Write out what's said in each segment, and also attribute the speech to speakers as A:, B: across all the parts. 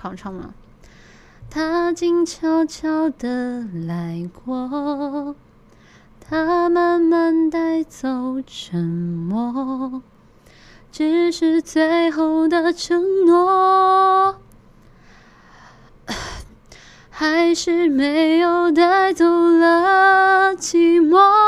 A: 看我唱吗？他静悄悄地来过，他慢慢带走沉默，只是最后的承诺，还是没有带走了寂寞。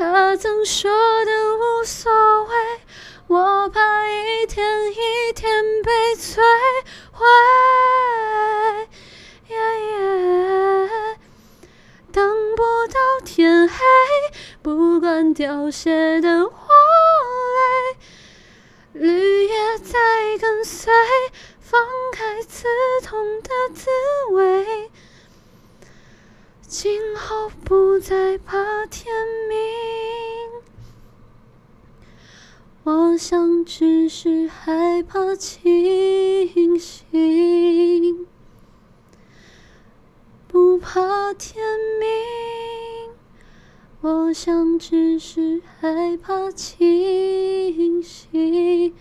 A: 他曾说的无所谓，我怕一天一天被摧毁。等不到天黑，不管凋谢的花蕾，绿叶在跟随，放开刺痛的滋味。今后不再怕天明，我想只是害怕清醒，不怕天明。我想只是害怕清醒。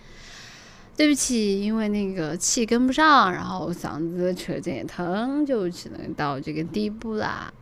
A: 对不起，因为那个气跟不上，然后嗓子扯着也疼，就只能到这个地步啦。